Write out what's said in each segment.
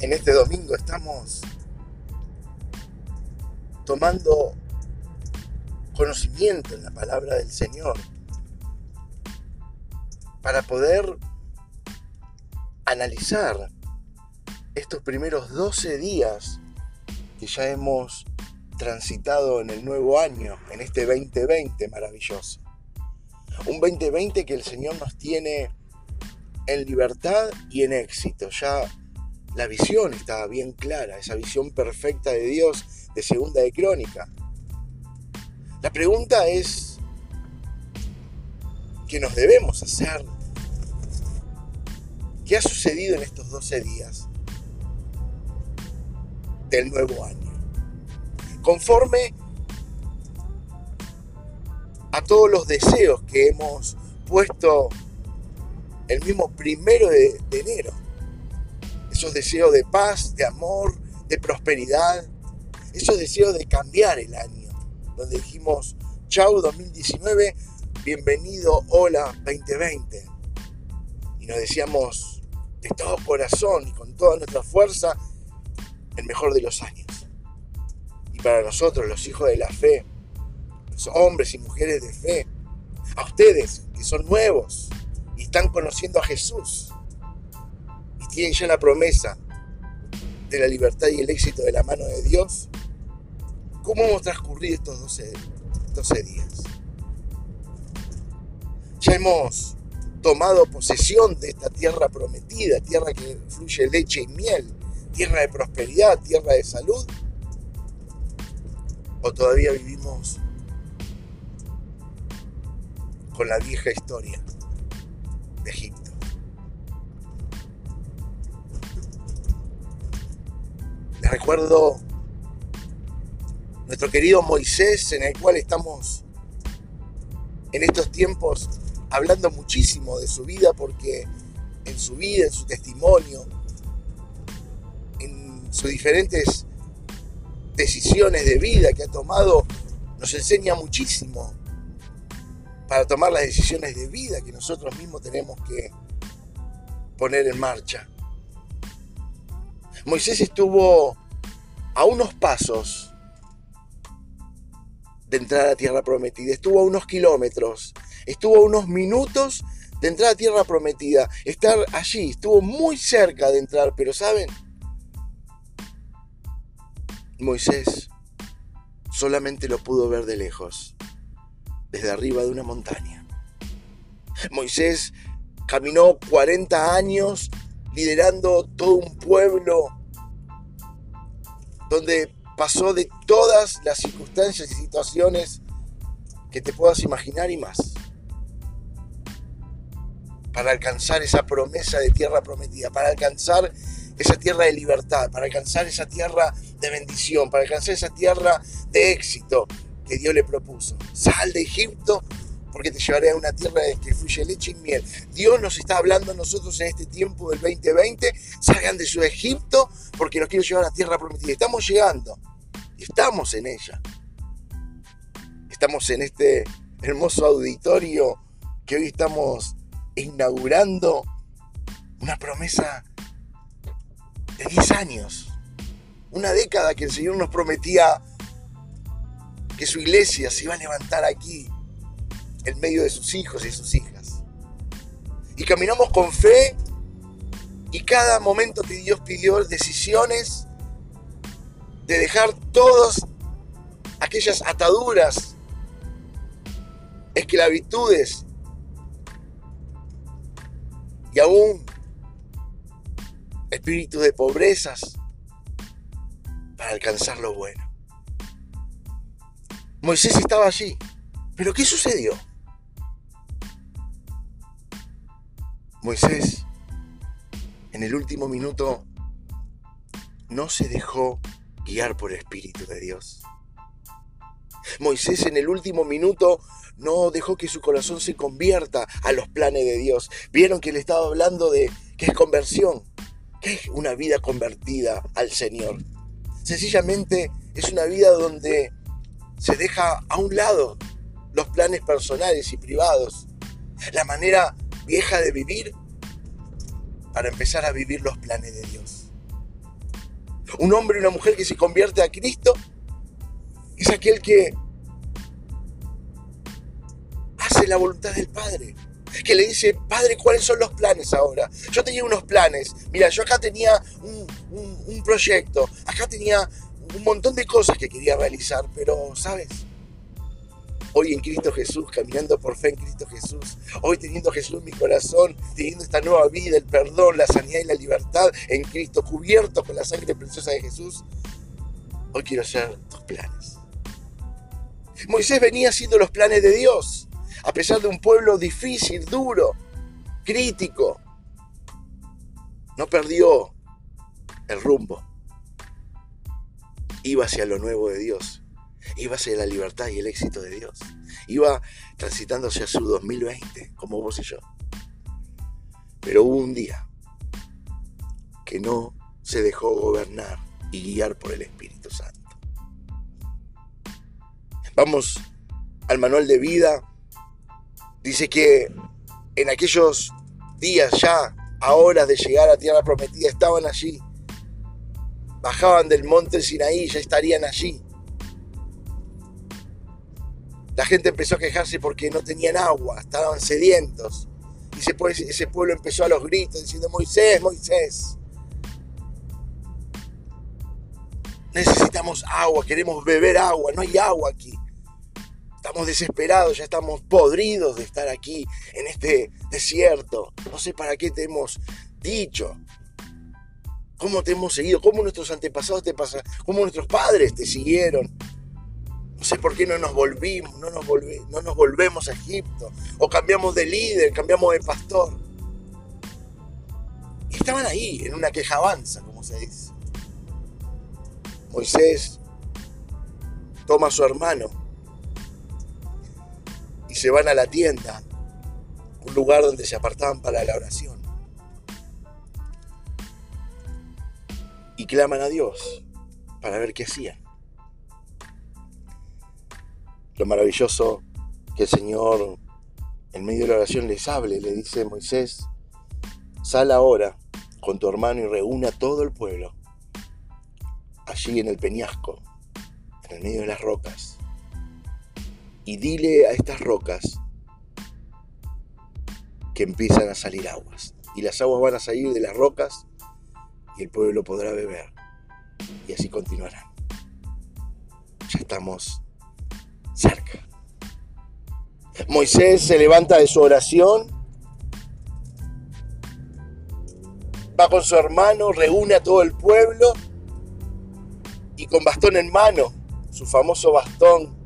en este domingo estamos tomando conocimiento en la palabra del Señor para poder analizar estos primeros 12 días que ya hemos transitado en el nuevo año, en este 2020 maravilloso. Un 2020 que el Señor nos tiene en libertad y en éxito. Ya la visión está bien clara, esa visión perfecta de Dios de segunda de crónica. La pregunta es, ¿qué nos debemos hacer? ¿Qué ha sucedido en estos 12 días del nuevo año? Conforme a todos los deseos que hemos puesto el mismo primero de enero. Esos deseos de paz, de amor, de prosperidad, esos deseos de cambiar el año, donde dijimos, chau 2019, bienvenido, hola 2020. Y nos decíamos de todo corazón y con toda nuestra fuerza, el mejor de los años. Y para nosotros, los hijos de la fe, los hombres y mujeres de fe, a ustedes que son nuevos y están conociendo a Jesús tienen ya la promesa de la libertad y el éxito de la mano de Dios, ¿Cómo hemos transcurrido estos 12, 12 días? Ya hemos tomado posesión de esta tierra prometida, tierra que fluye leche y miel, tierra de prosperidad, tierra de salud. ¿O todavía vivimos con la vieja historia de Egipto? Recuerdo nuestro querido Moisés, en el cual estamos en estos tiempos hablando muchísimo de su vida, porque en su vida, en su testimonio, en sus diferentes decisiones de vida que ha tomado, nos enseña muchísimo para tomar las decisiones de vida que nosotros mismos tenemos que poner en marcha. Moisés estuvo a unos pasos de entrar a Tierra Prometida. Estuvo a unos kilómetros, estuvo a unos minutos de entrar a Tierra Prometida. Estar allí, estuvo muy cerca de entrar, pero ¿saben? Moisés solamente lo pudo ver de lejos, desde arriba de una montaña. Moisés caminó 40 años liderando todo un pueblo donde pasó de todas las circunstancias y situaciones que te puedas imaginar y más. Para alcanzar esa promesa de tierra prometida, para alcanzar esa tierra de libertad, para alcanzar esa tierra de bendición, para alcanzar esa tierra de éxito que Dios le propuso. Sal de Egipto porque te llevaré a una tierra de que fluye leche y miel. Dios nos está hablando a nosotros en este tiempo del 2020, salgan de su Egipto porque nos quiero llevar a tierra prometida. Estamos llegando. Estamos en ella. Estamos en este hermoso auditorio que hoy estamos inaugurando una promesa de 10 años. Una década que el Señor nos prometía que su iglesia se iba a levantar aquí, en medio de sus hijos y sus hijas. Y caminamos con fe y cada momento que Dios pidió decisiones de dejar todas aquellas ataduras, esclavitudes y aún espíritus de pobrezas para alcanzar lo bueno. Moisés estaba allí, pero ¿qué sucedió? Moisés en el último minuto no se dejó guiar por el Espíritu de Dios. Moisés en el último minuto no dejó que su corazón se convierta a los planes de Dios. Vieron que le estaba hablando de qué es conversión, qué es una vida convertida al Señor. Sencillamente es una vida donde se deja a un lado los planes personales y privados, la manera vieja de vivir para empezar a vivir los planes de Dios. Un hombre y una mujer que se convierte a Cristo es aquel que hace la voluntad del Padre. Que le dice, Padre, ¿cuáles son los planes ahora? Yo tenía unos planes. Mira, yo acá tenía un, un proyecto. Acá tenía un montón de cosas que quería realizar. Pero, ¿sabes? Hoy en Cristo Jesús, caminando por fe en Cristo Jesús, hoy teniendo Jesús en mi corazón, teniendo esta nueva vida, el perdón, la sanidad y la libertad en Cristo, cubierto con la sangre preciosa de Jesús, hoy quiero hacer tus planes. Moisés venía haciendo los planes de Dios, a pesar de un pueblo difícil, duro, crítico. No perdió el rumbo. Iba hacia lo nuevo de Dios. Iba hacia la libertad y el éxito de Dios. Iba transitando hacia su 2020, como vos y yo. Pero hubo un día que no se dejó gobernar y guiar por el Espíritu Santo. Vamos al manual de vida. Dice que en aquellos días ya, a horas de llegar a tierra prometida, estaban allí. Bajaban del monte Sinaí, ya estarían allí. La gente empezó a quejarse porque no tenían agua, estaban sedientos. Y ese pueblo empezó a los gritos diciendo, Moisés, Moisés, necesitamos agua, queremos beber agua, no hay agua aquí. Estamos desesperados, ya estamos podridos de estar aquí en este desierto. No sé para qué te hemos dicho. ¿Cómo te hemos seguido? ¿Cómo nuestros antepasados te pasaron? ¿Cómo nuestros padres te siguieron? No sé por qué no nos volvimos, no nos, no nos volvemos a Egipto. O cambiamos de líder, cambiamos de pastor. Y estaban ahí, en una quejabanza, como se dice. Moisés toma a su hermano y se van a la tienda, un lugar donde se apartaban para la oración. Y claman a Dios para ver qué hacían. Lo maravilloso que el Señor en medio de la oración les hable, le dice Moisés, sal ahora con tu hermano y reúne a todo el pueblo allí en el peñasco, en el medio de las rocas y dile a estas rocas que empiezan a salir aguas. Y las aguas van a salir de las rocas y el pueblo podrá beber. Y así continuarán. Ya estamos Moisés se levanta de su oración, va con su hermano, reúne a todo el pueblo y con bastón en mano, su famoso bastón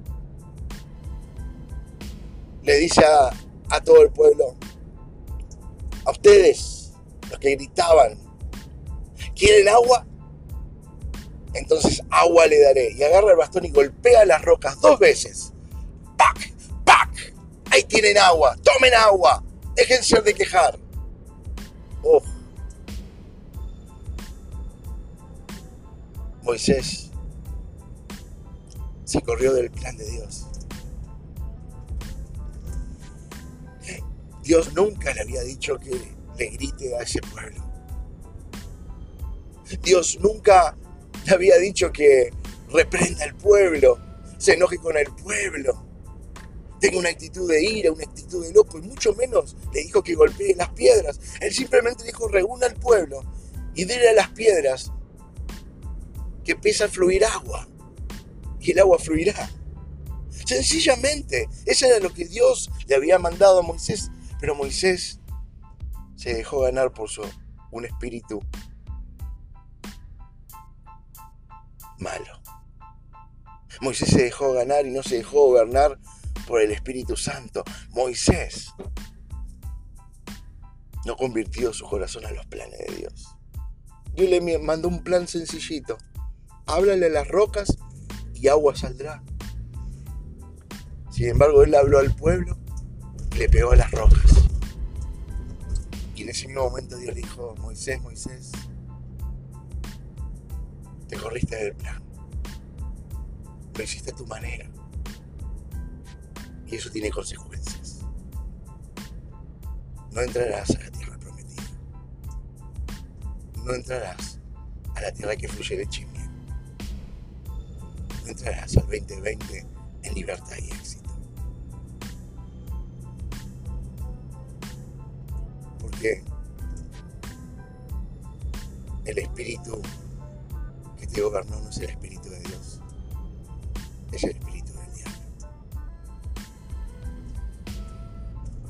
le dice a, todo el pueblo, a ustedes, los que gritaban, ¿quieren agua? Entonces agua le daré. Y agarra el bastón y golpea las rocas dos veces. ¡Pac! ¡Pac! Ahí tienen agua. Tomen agua. Déjense de quejar. Oh. Moisés se corrió del plan de Dios. Dios nunca le había dicho que le grite a ese pueblo. Dios nunca le había dicho que reprenda al pueblo, se enoje con el pueblo, tenga una actitud de ira, una actitud de loco, y mucho menos le dijo que golpee las piedras. Él simplemente dijo, reúna al pueblo y dile a las piedras que empieza a fluir agua, y el agua fluirá. Sencillamente, eso era lo que Dios le había mandado a Moisés pero Moisés se dejó ganar por su, un espíritu malo. Moisés se dejó ganar y no se dejó gobernar por el Espíritu Santo. Moisés no convirtió su corazón a los planes de Dios. Dios le mandó un plan sencillito. Háblale a las rocas y agua saldrá. Sin embargo, él habló al pueblo le pegó a las rocas. Y en ese mismo momento Dios dijo, Moisés, Moisés, corriste del plan. Lo hiciste a tu manera. Y eso tiene consecuencias. No entrarás a la tierra prometida. No entrarás a la tierra que fluye leche y miel. No entrarás al 2020 en libertad y éxito. Porque el espíritu que gobernó no es el espíritu de Dios, es el espíritu del diablo.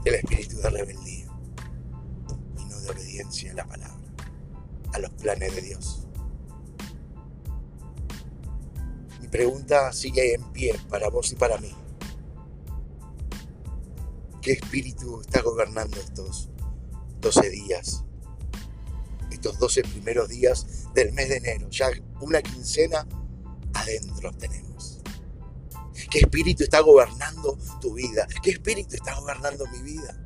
El espíritu de rebeldía y no de obediencia a la palabra, a los planes de Dios. Mi pregunta sigue en pie para vos y para mí. ¿Qué espíritu está gobernando estos 12 días estos 12 primeros días del mes de enero. Ya una quincena adentro tenemos. ¿Qué espíritu está gobernando tu vida? ¿Qué espíritu está gobernando mi vida?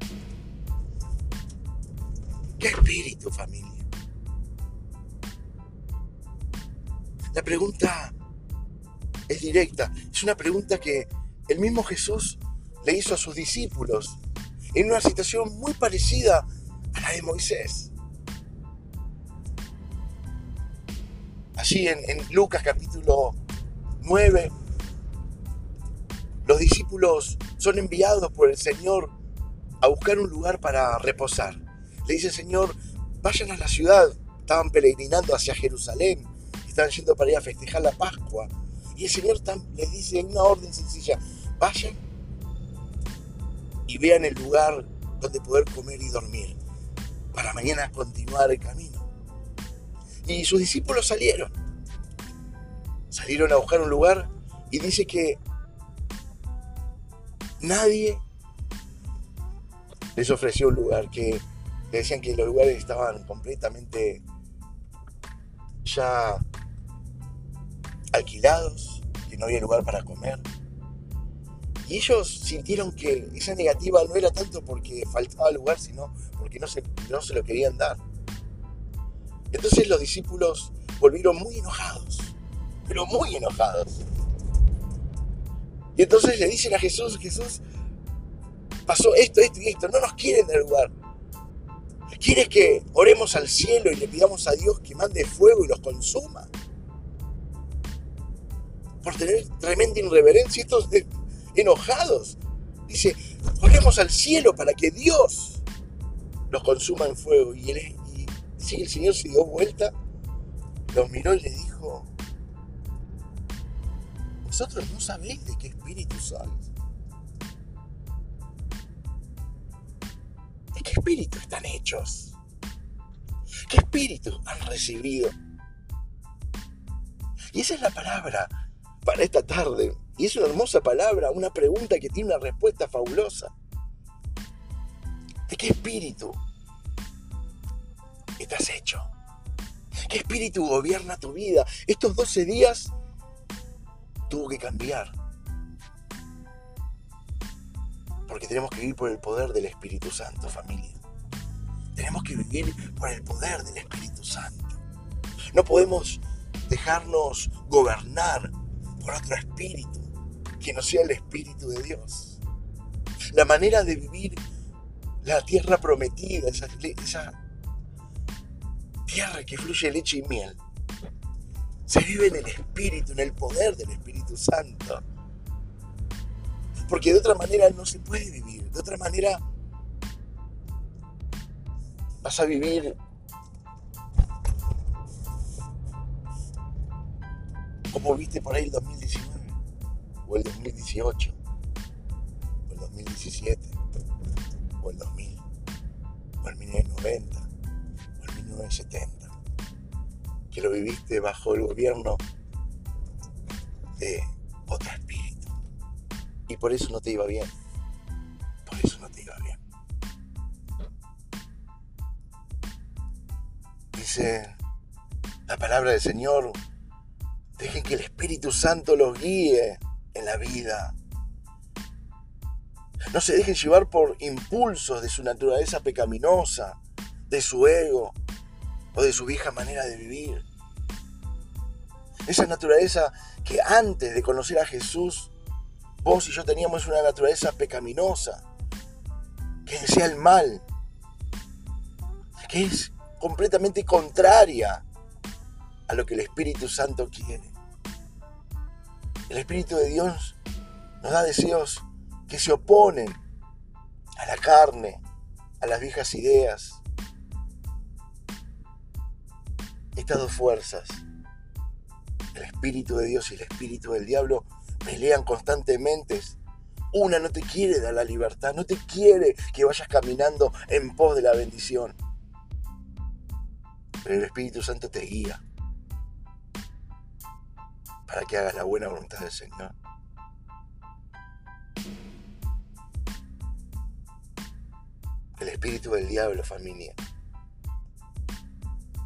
¿Qué espíritu, familia? La pregunta es directa. Es una pregunta que el mismo Jesús le hizo a sus discípulos en una situación muy parecida a la de Moisés. Allí en, Lucas capítulo 9, los discípulos son enviados por el Señor a buscar un lugar para reposar. Le dice Señor, vayan a la ciudad. Estaban peregrinando hacia Jerusalén, estaban yendo para ir a festejar la Pascua. Y el Señor les dice una orden sencilla, vayan y vean el lugar donde poder comer y dormir, para mañana continuar el camino. Y sus discípulos salieron. Salieron a buscar un lugar y dice que nadie les ofreció un lugar, que le decían que los lugares estaban completamente ya alquilados, que no había lugar para comer. Y ellos sintieron que esa negativa no era tanto porque faltaba lugar, sino porque no se, no se lo querían dar. Entonces los discípulos volvieron muy enojados, pero muy enojados. Y entonces le dicen a Jesús, Jesús, pasó esto, esto y esto, no nos quieren del lugar. ¿Quieres que oremos al cielo y le pidamos a Dios que mande fuego y los consuma? Por tener tremenda irreverencia, estos enojados. Dice, oremos al cielo para que Dios los consuma en fuego. Y él, Sí, el Señor se dio vuelta, los miró y le dijo, vosotros no sabéis de qué espíritu sois. ¿De qué espíritu están hechos? ¿Qué espíritu han recibido? Y esa es la palabra para esta tarde. Y es una hermosa palabra, una pregunta que tiene una respuesta fabulosa. ¿De qué espíritu estás hecho? ¿Qué espíritu gobierna tu vida? Estos 12 días tuvo que cambiar. Porque tenemos que vivir por el poder del Espíritu Santo, familia. Tenemos que vivir por el poder del Espíritu Santo. No podemos dejarnos gobernar por otro espíritu que no sea el Espíritu de Dios. La manera de vivir la tierra prometida, esa, esa tierra que fluye leche y miel. Se vive en el Espíritu, en el poder del Espíritu Santo. Porque de otra manera no se puede vivir. De otra manera vas a vivir como viste por ahí el 2019, o el 2018, o el 2017, o el 2000, o el 1990 1970, que lo viviste bajo el gobierno de otro espíritu. Y por eso no te iba bien. Por eso no te iba bien. Dice la palabra del Señor, dejen que el Espíritu Santo los guíe en la vida. No se dejen llevar por impulsos de su naturaleza pecaminosa, de su ego, o de su vieja manera de vivir. Esa naturaleza que antes de conocer a Jesús, vos y yo teníamos una naturaleza pecaminosa, que desea el mal, que es completamente contraria a lo que el Espíritu Santo quiere. El Espíritu de Dios nos da deseos que se oponen a la carne, a las viejas ideas. Estas dos fuerzas, el Espíritu de Dios y el Espíritu del diablo, pelean constantemente. Una no te quiere dar la libertad, no te quiere que vayas caminando en pos de la bendición. Pero el Espíritu Santo te guía para que hagas la buena voluntad del Señor. El espíritu del diablo, familia.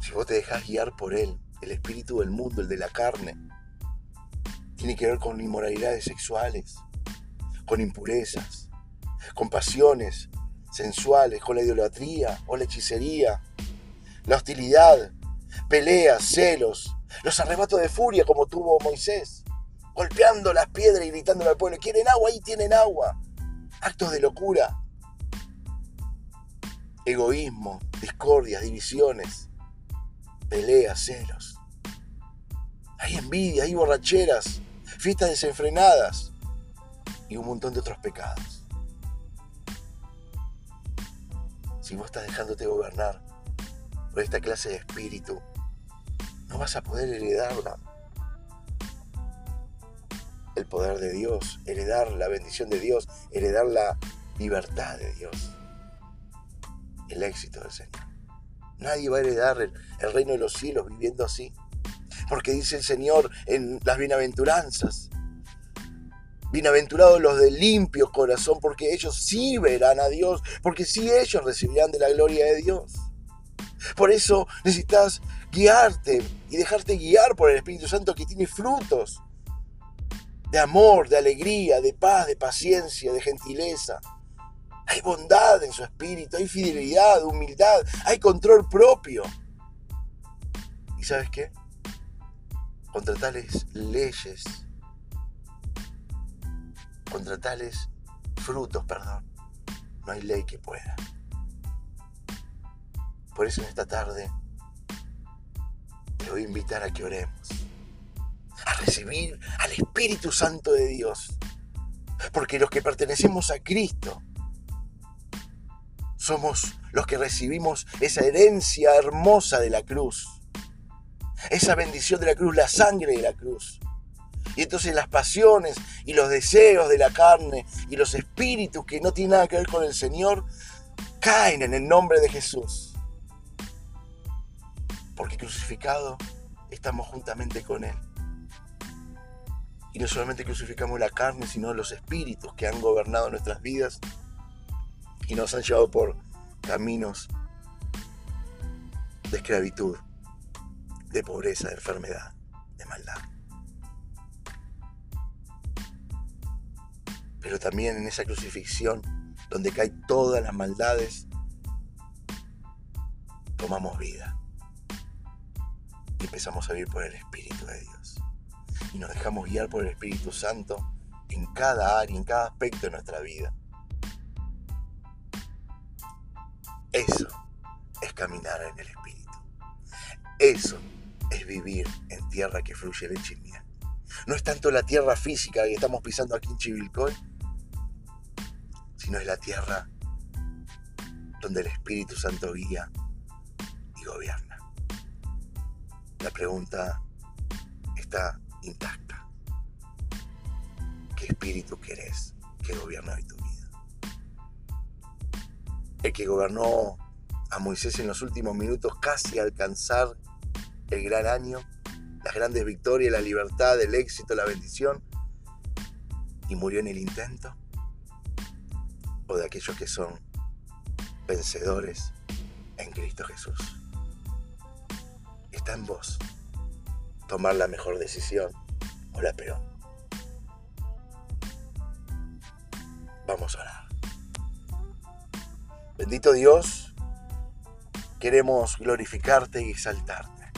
Si vos te dejas guiar por él, el espíritu del mundo, el de la carne, tiene que ver con inmoralidades sexuales, con impurezas, con pasiones sensuales, con la idolatría o la hechicería, la hostilidad, peleas, celos, los arrebatos de furia como tuvo Moisés, golpeando las piedras y gritando al pueblo, quieren agua, ahí tienen agua. Actos de locura, egoísmo, discordias, divisiones, peleas, celos. Hay envidia, hay borracheras, fiestas desenfrenadas y un montón de otros pecados. Si vos estás dejándote gobernar por esta clase de espíritu, no vas a poder heredarla. El poder de Dios, heredar la bendición de Dios, heredar la libertad de Dios, el éxito del Señor. Nadie va a heredar el, reino de los cielos viviendo así. Porque dice el Señor en las bienaventuranzas, Bienaventurados los de limpio corazón, porque ellos sí verán a Dios, porque sí ellos recibirán de la gloria de Dios. Por eso necesitas guiarte y dejarte guiar por el Espíritu Santo que tiene frutos de amor, de alegría, de paz, de paciencia, de gentileza. Hay bondad en su espíritu, hay fidelidad, humildad, hay control propio. ¿Y sabes qué? Contra tales leyes, contra tales frutos, perdón, no hay ley que pueda. Por eso en esta tarde te voy a invitar a que oremos, a recibir al Espíritu Santo de Dios. Porque los que pertenecemos a Cristo somos los que recibimos esa herencia hermosa de la cruz, esa bendición de la cruz, la sangre de la cruz. Y entonces las pasiones y los deseos de la carne y los espíritus que no tienen nada que ver con el Señor caen en el nombre de Jesús porque crucificado estamos juntamente con Él. Y no solamente crucificamos la carne, sino los espíritus que han gobernado nuestras vidas y nos han llevado por caminos de esclavitud, de pobreza, de enfermedad, de maldad. Pero también en esa crucifixión, donde caen todas las maldades, tomamos vida empezamos a vivir por el Espíritu de Dios. Y nos dejamos guiar por el Espíritu Santo en cada área, en cada aspecto de nuestra vida. Caminar en el Espíritu. Eso es vivir en tierra que fluye leche y miel. No es tanto la tierra física que estamos pisando aquí en Chivilcoy, sino es la tierra donde el Espíritu Santo guía y gobierna. La pregunta está intacta. ¿Qué espíritu querés que gobierne hoy tu vida? El que gobernó a Moisés en los últimos minutos casi alcanzar el gran año, las grandes victorias, la libertad, el éxito, la bendición, y murió en el intento, o de aquellos que son vencedores en Cristo Jesús está en vos tomar la mejor decisión o la peor. Vamos a orar. Bendito Dios, queremos glorificarte y exaltarte.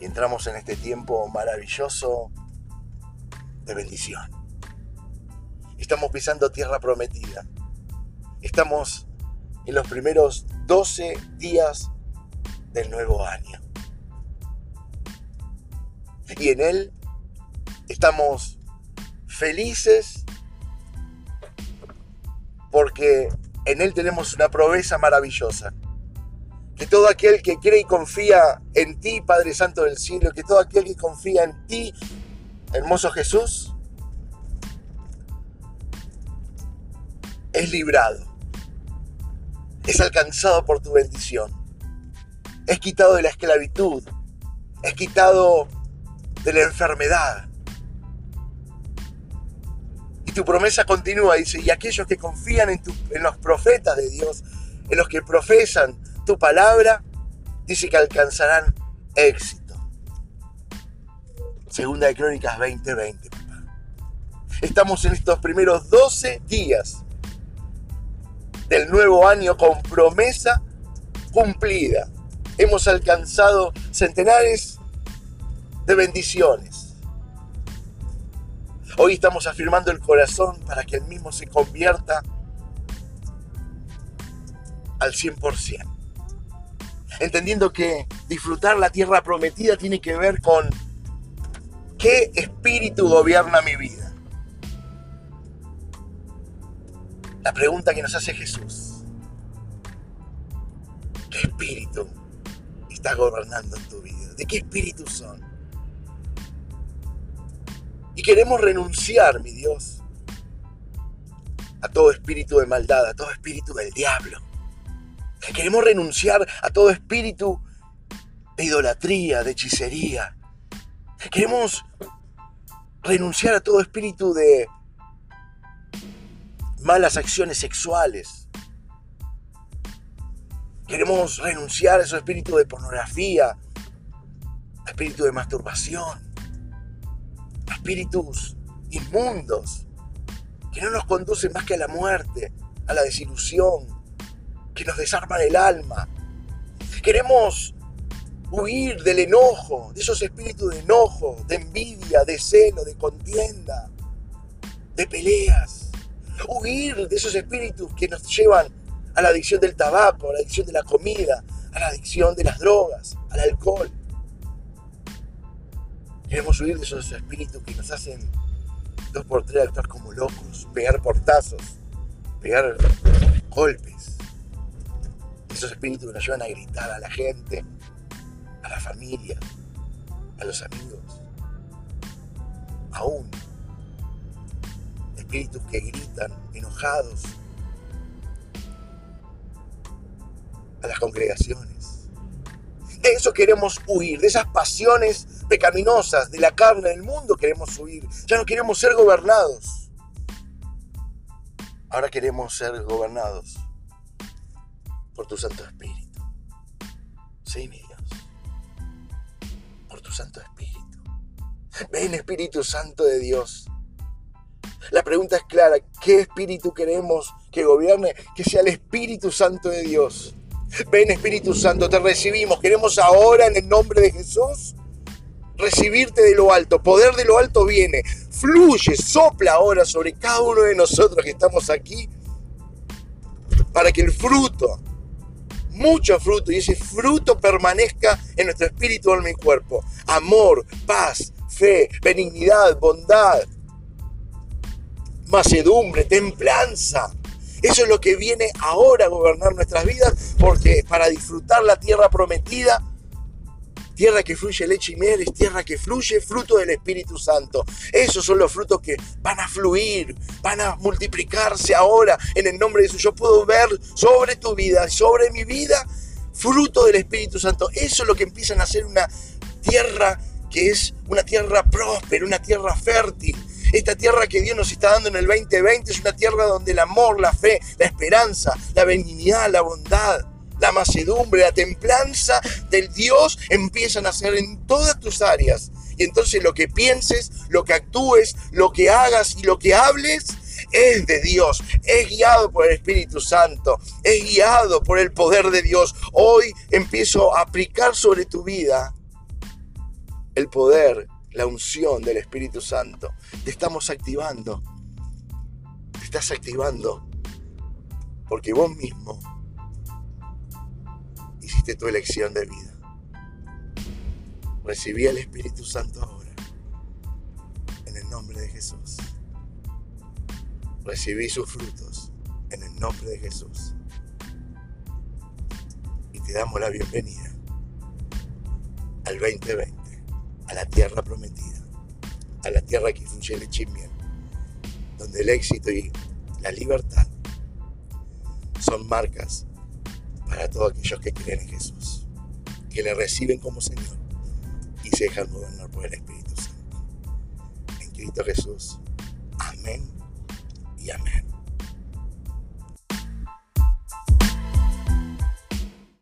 Y entramos en este tiempo maravilloso de bendición. Estamos pisando tierra prometida. Estamos en los primeros 12 días del nuevo año. Y en Él estamos felices porque en Él tenemos una promesa maravillosa. Que todo aquel que cree y confía en ti, Padre Santo del cielo, que todo aquel que confía en ti, hermoso Jesús, es librado, es alcanzado por tu bendición, es quitado de la esclavitud, es quitado de la enfermedad. Tu promesa continúa, dice, y aquellos que confían en, en los profetas de Dios, en los que profesan tu palabra, dice que alcanzarán éxito. Segunda de Crónicas 20:20. Estamos en estos primeros 12 días del nuevo año con promesa cumplida. Hemos alcanzado centenares de bendiciones. Hoy estamos afirmando el corazón para que el mismo se convierta al 100%. Entendiendo que disfrutar la tierra prometida tiene que ver con qué espíritu gobierna mi vida. La pregunta que nos hace Jesús. ¿Qué espíritu está gobernando en tu vida? ¿De qué espíritu son? Y queremos renunciar, mi Dios, a todo espíritu de maldad, a todo espíritu del diablo. Queremos renunciar a todo espíritu de idolatría, de hechicería. Queremos renunciar a todo espíritu de malas acciones sexuales. Queremos renunciar a esos espíritus de pornografía, espíritu de masturbación, espíritus inmundos que no nos conducen más que a la muerte, a la desilusión, que nos desarman el alma. Queremos huir del enojo, de esos espíritus de enojo, de envidia, de celo, de contienda, de peleas huir de esos espíritus que nos llevan a la adicción del tabaco, a la adicción de la comida, a la adicción de las drogas, al alcohol. Queremos huir de esos espíritus que nos hacen dos por tres actuar como locos, pegar portazos, pegar golpes. Esos espíritus que nos llevan a gritar a la gente, a la familia, a los amigos, aún espíritus que gritan enojados a las congregaciones. De eso queremos huir, de esas pasiones pecaminosas de la carne del mundo queremos huir. Ya no queremos ser gobernados. Ahora queremos ser gobernados por tu Santo Espíritu. Sí, mi Dios. Por tu Santo Espíritu. Ven Espíritu Santo de Dios la pregunta es clara, ¿qué espíritu queremos que gobierne? Que sea el Espíritu Santo de Dios. Ven Espíritu Santo, te recibimos. Queremos ahora en el nombre de Jesús recibirte de lo alto. Poder de lo alto viene. Fluye, sopla ahora sobre cada uno de nosotros que estamos aquí para que el fruto, mucho fruto, y ese fruto permanezca en nuestro espíritu, alma y cuerpo. Amor, paz, fe, benignidad, bondad, macedumbre, templanza. Eso es lo que viene ahora a gobernar nuestras vidas, porque para disfrutar la tierra prometida, tierra que fluye leche y miel, es tierra que fluye fruto del Espíritu Santo. Esos son los frutos que van a fluir, van a multiplicarse ahora en el nombre de Jesús. Yo puedo ver sobre tu vida, sobre mi vida, fruto del Espíritu Santo. Eso es lo que empiezan a ser una tierra que es una tierra próspera, una tierra fértil, esta tierra que Dios nos está dando en el 2020 es una tierra donde el amor, la fe, la esperanza, la benignidad, la bondad, la macedumbre, la templanza del Dios empiezan a ser en todas tus áreas. Y entonces lo que pienses, lo que actúes, lo que hagas y lo que hables es de Dios, es guiado por el Espíritu Santo, es guiado por el poder de Dios. Hoy empiezo a aplicar sobre tu vida el poder la unción del Espíritu Santo. Te estamos activando. Te estás activando. Porque vos mismo tu elección de vida. Recibí al Espíritu Santo ahora. nombre de Jesús. Recibí sus frutos en el nombre de Jesús. Y te damos la bienvenida al 2020, a la tierra prometida, a la tierra que fluye leche y miel, donde el éxito y la libertad son marcas para todos aquellos que creen en Jesús, que le reciben como Señor y se dejan gobernar por el Espíritu Santo. En Cristo Jesús. Amén y amén.